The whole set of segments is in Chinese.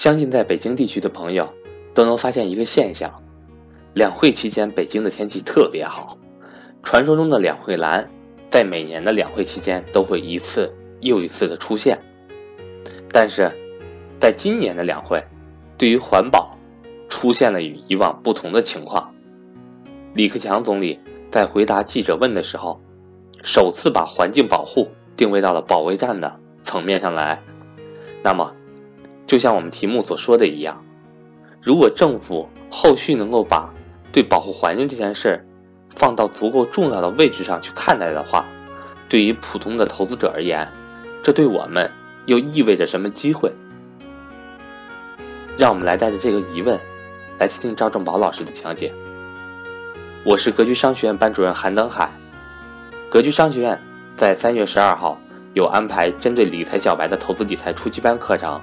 相信在北京地区的朋友都能发现一个现象：两会期间北京的天气特别好。传说中的两会蓝，在每年的两会期间都会一次又一次的出现。但是，在今年的两会，对于环保，出现了与以往不同的情况。李克强总理在回答记者问的时候，首次把环境保护定位到了保卫战的层面上来。那么，就像我们题目所说的一样，如果政府后续能够把对保护环境这件事放到足够重要的位置上去看待的话，对于普通的投资者而言，这对我们又意味着什么机会？让我们来带着这个疑问，来听听赵正宝老师的讲解。我是格局商学院班主任韩登海。格局商学院在三月十二号有安排针对理财小白的投资理财初级班课程，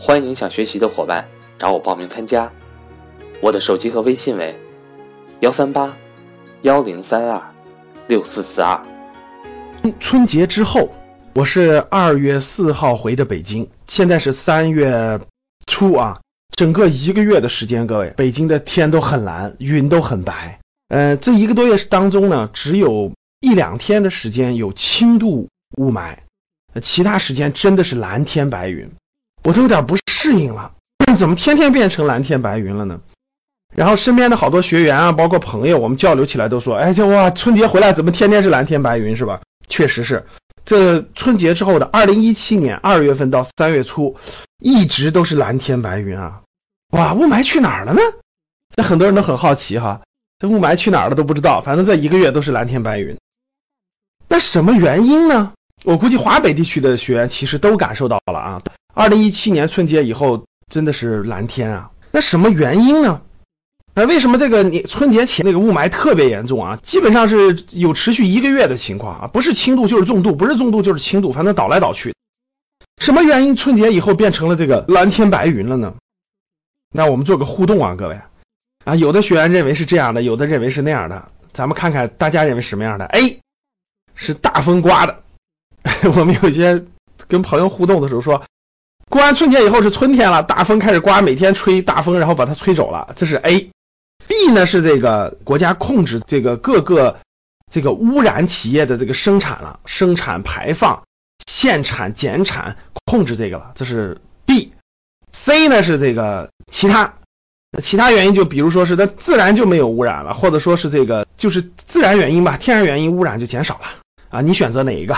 欢迎想学习的伙伴找我报名参加。我的手机和微信为幺三八幺零三二六四四二。春节之后，我是二月四号回的北京，现在是三月初啊。整个一个月的时间，各位，北京的天都很蓝，云都很白。呃，这一个多月当中呢，只有一两天的时间有轻度雾霾，其他时间真的是蓝天白云。我都有点不适应了，怎么天天变成蓝天白云了呢？然后身边的好多学员啊，包括朋友，我们交流起来都说，哎，这哇，春节回来怎么天天是蓝天白云是吧？确实是，这春节之后的二零一七年二月份到三月初，一直都是蓝天白云啊。哇，雾霾去哪儿了呢？那很多人都很好奇哈，这雾霾去哪儿了都不知道。反正这一个月都是蓝天白云。那什么原因呢？我估计华北地区的学员其实都感受到了啊。二零一七年春节以后真的是蓝天啊。那什么原因呢？那为什么这个你春节前那个雾霾特别严重啊？基本上是有持续一个月的情况啊，不是轻度就是重度，不是重度就是轻度，反正倒来倒去。什么原因春节以后变成了这个蓝天白云了呢？那我们做个互动啊，各位啊，有的学员认为是这样的，有的认为是那样的，咱们看看大家认为什么样的？A 是大风刮的，我们有些跟朋友互动的时候说，过完春节以后是春天了，大风开始刮，每天吹大风，然后把它吹走了，这是 A。B 呢是这个国家控制这个各个这个污染企业的这个生产了，生产排放、限产减产控制这个了，这是 B。C 呢是这个其他，其他原因就比如说是它自然就没有污染了，或者说是这个就是自然原因吧，天然原因污染就减少了啊，你选择哪一个？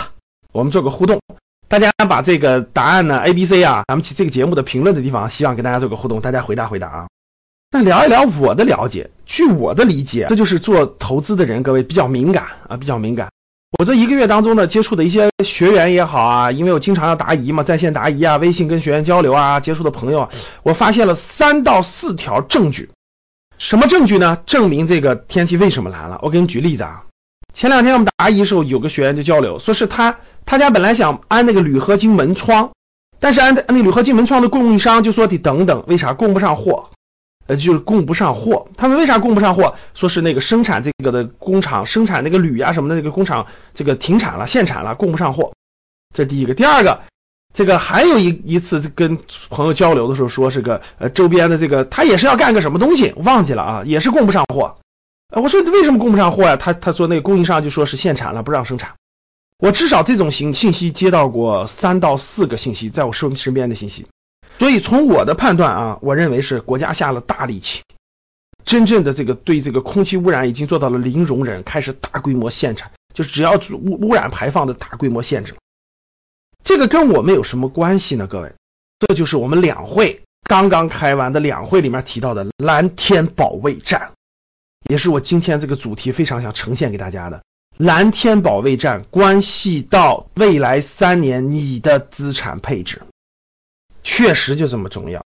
我们做个互动，大家把这个答案呢 A、B、C 啊，咱们这个节目的评论的地方，希望跟大家做个互动，大家回答回答啊。那聊一聊我的了解，据我的理解，这就是做投资的人各位比较敏感啊，比较敏感。我这一个月当中呢，接触的一些学员也好啊，因为我经常要答疑嘛，在线答疑啊，微信跟学员交流啊，接触的朋友，我发现了三到四条证据。什么证据呢？证明这个天气为什么蓝了？我给你举例子啊。前两天我们答疑时候，有个学员就交流，说是他他家本来想安那个铝合金门窗，但是安的那铝合金门窗的供应商就说得等等，为啥供不上货？呃，就是供不上货，他们为啥供不上货？说是那个生产这个的工厂生产那个铝啊什么的那个工厂这个停产了，限产了，供不上货。这第一个，第二个，这个还有一一次跟朋友交流的时候说是个呃周边的这个他也是要干个什么东西，忘记了啊，也是供不上货。呃，我说为什么供不上货呀？他他说那个供应商就说是限产了，不让生产。我至少这种信信息接到过三到四个信息，在我身身边的信息。所以从我的判断啊，我认为是国家下了大力气，真正的这个对这个空气污染已经做到了零容忍，开始大规模限产，就只要污污染排放的大规模限制。这个跟我们有什么关系呢？各位，这就是我们两会刚刚开完的两会里面提到的蓝天保卫战，也是我今天这个主题非常想呈现给大家的。蓝天保卫战关系到未来三年你的资产配置。确实就这么重要，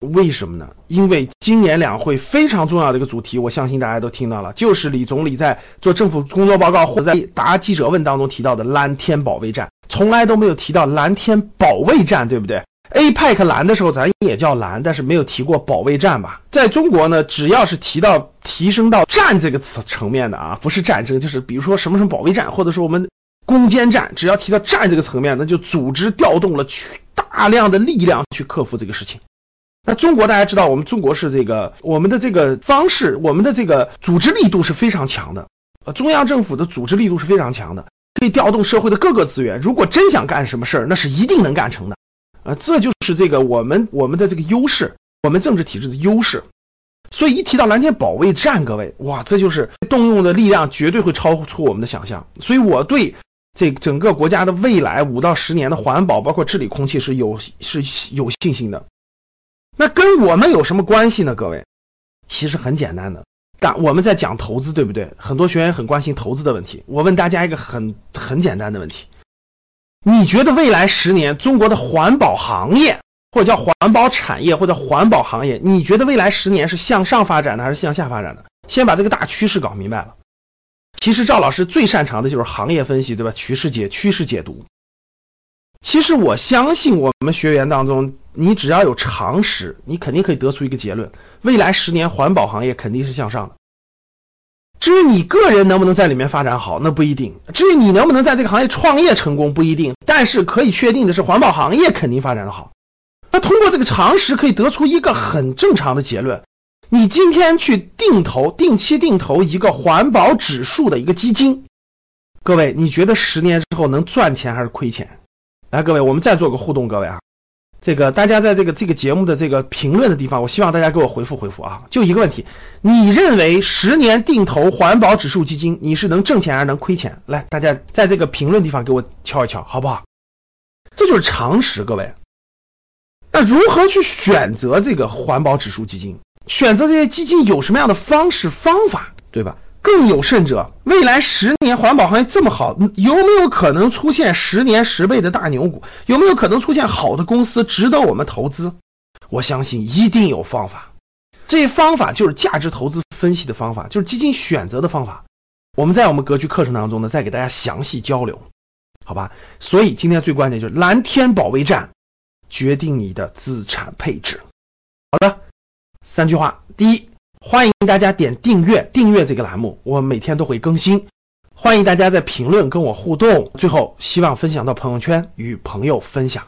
为什么呢？因为今年两会非常重要的一个主题，我相信大家都听到了，就是李总理在做政府工作报告或在答记者问当中提到的蓝天保卫战，从来都没有提到蓝天保卫战，对不对？APEC 蓝的时候咱也叫蓝，但是没有提过保卫战吧？在中国呢，只要是提到提升到战这个词层面的啊，不是战争，就是比如说什么什么保卫战，或者说我们攻坚战，只要提到战这个层面，那就组织调动了去。大量的力量去克服这个事情，那中国大家知道，我们中国是这个我们的这个方式，我们的这个组织力度是非常强的，呃，中央政府的组织力度是非常强的，可以调动社会的各个资源。如果真想干什么事儿，那是一定能干成的。啊，这就是这个我们我们的这个优势，我们政治体制的优势。所以一提到蓝天保卫战，各位，哇，这就是动用的力量绝对会超出我们的想象。所以我对这整个国家的未来五到十年的环保，包括治理空气是有是有信心的。那跟我们有什么关系呢？各位，其实很简单的，但我们在讲投资，对不对？很多学员很关心投资的问题。我问大家一个很很简单的问题：你觉得未来十年中国的环保行业，或者叫环保产业，或者环保行业，你觉得未来十年是向上发展的还是向下发展的？先把这个大趋势搞明白了。其实赵老师最擅长的就是行业分析，对吧？趋势解趋势解读。其实我相信我们学员当中，你只要有常识，你肯定可以得出一个结论：未来十年环保行业肯定是向上的。至于你个人能不能在里面发展好，那不一定；至于你能不能在这个行业创业成功，不一定。但是可以确定的是，环保行业肯定发展的好。那通过这个常识，可以得出一个很正常的结论：你今天去定投、定期定投一个环保指数的一个基金，各位，你觉得十年之后能赚钱还是亏钱？来，各位，我们再做个互动，各位啊，这个大家在这个这个节目的这个评论的地方，我希望大家给我回复回复啊，就一个问题，你认为十年定投环保指数基金，你是能挣钱还是能亏钱？来，大家在这个评论地方给我敲一敲，好不好？这就是常识，各位。那如何去选择这个环保指数基金？选择这些基金有什么样的方式方法，对吧？更有甚者，未来十年环保行业这么好，有没有可能出现十年十倍的大牛股？有没有可能出现好的公司值得我们投资？我相信一定有方法。这方法就是价值投资分析的方法，就是基金选择的方法。我们在我们格局课程当中呢，再给大家详细交流，好吧？所以今天最关键就是蓝天保卫战，决定你的资产配置。好的，三句话，第一。欢迎大家点订阅，订阅这个栏目，我每天都会更新。欢迎大家在评论跟我互动。最后，希望分享到朋友圈，与朋友分享。